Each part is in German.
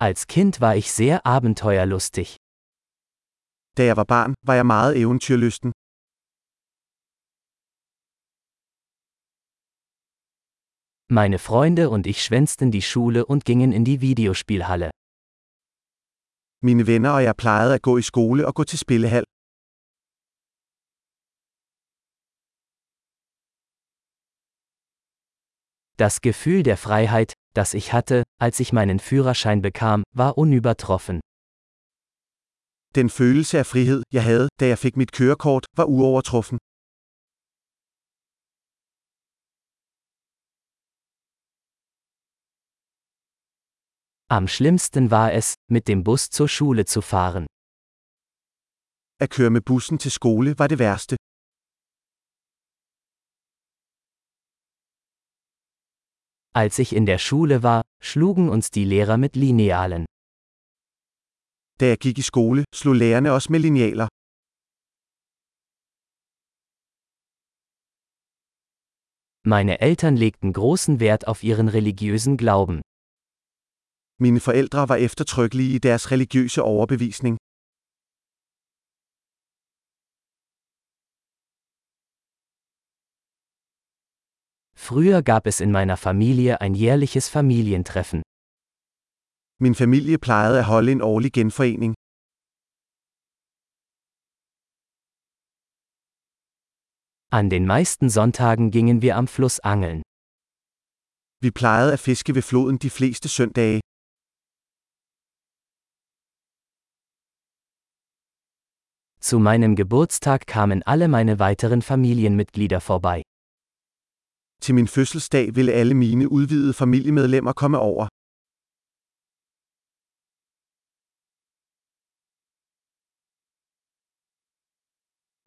Als Kind war ich sehr abenteuerlustig. Da jeg var barn, var jeg meget eventyrlysten. Meine Freunde und ich schwänzten die Schule und gingen in die Videospielhalle. Mine venner og jeg plejede at gå i skole og gå til spillehal. Das Gefühl der Freiheit, das ich hatte, als ich meinen Führerschein bekam, war unübertroffen. Den følelse af frihed, jeg havde, da jeg fik mit kørekort, var uovertruffen. Am schlimmsten war es, mit dem Bus zur Schule zu fahren. At køre med bussen til skole var det værste. Als ich in der Schule war, schlugen uns die Lehrer mit Linealen. Da jeg gik i skole, slog lærerne os med linealer. Meine Eltern legten großen Wert auf ihren religiösen Glauben. Mine forældre var eftertrykkelige i deres religiøse overbevisning. Früher gab es in meiner Familie ein jährliches Familientreffen. Min familie plejede at holde en årlig genforening. An den meisten Sonntagen gingen wir am Fluss angeln. Vi plejede at fiske ved floden de fleste søndage. Zu meinem Geburtstag kamen alle meine weiteren Familienmitglieder vorbei. Til min fødselsdag ville alle mine udvidede familiemedlemmer komme over.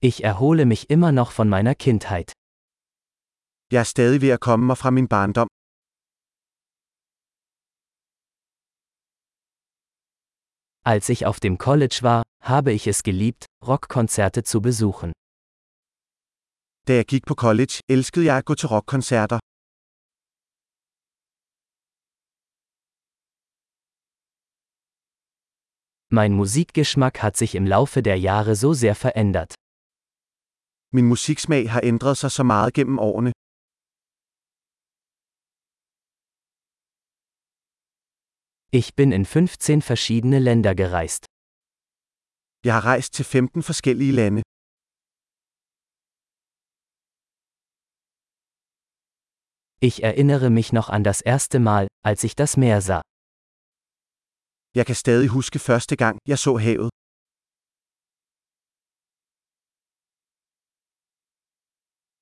Ich erhole mich immer noch von meiner Kindheit. Jeg er stadig ved at komme mig fra min barndom. Als ich auf dem College war, habe ich es geliebt, Rockkonzerte zu besuchen. Da jeg gik på college, elskede jeg at gå til rockkoncerter. Mein Musikgeschmack hat sich im Laufe der Jahre so sehr verändert. Min musiksmag har ændret sig så meget gennem årene. Ich bin in 15 verschiedene Länder gereist. Jeg har rejst til 15 forskellige lande. Ich erinnere mich noch an das erste Mal, als ich das Meer sah. Jeg kan stadig huske første gang, jeg så havet.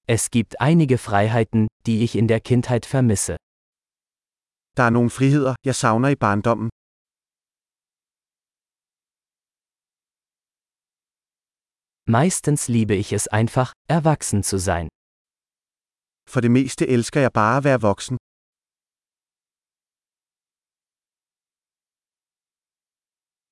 Es gibt einige Freiheiten, die ich in der Kindheit vermisse. Der er nogle friheder, jeg savner i barndommen. Meistens liebe ich es einfach, erwachsen zu sein. For det meste elsker jeg bare at være voksen.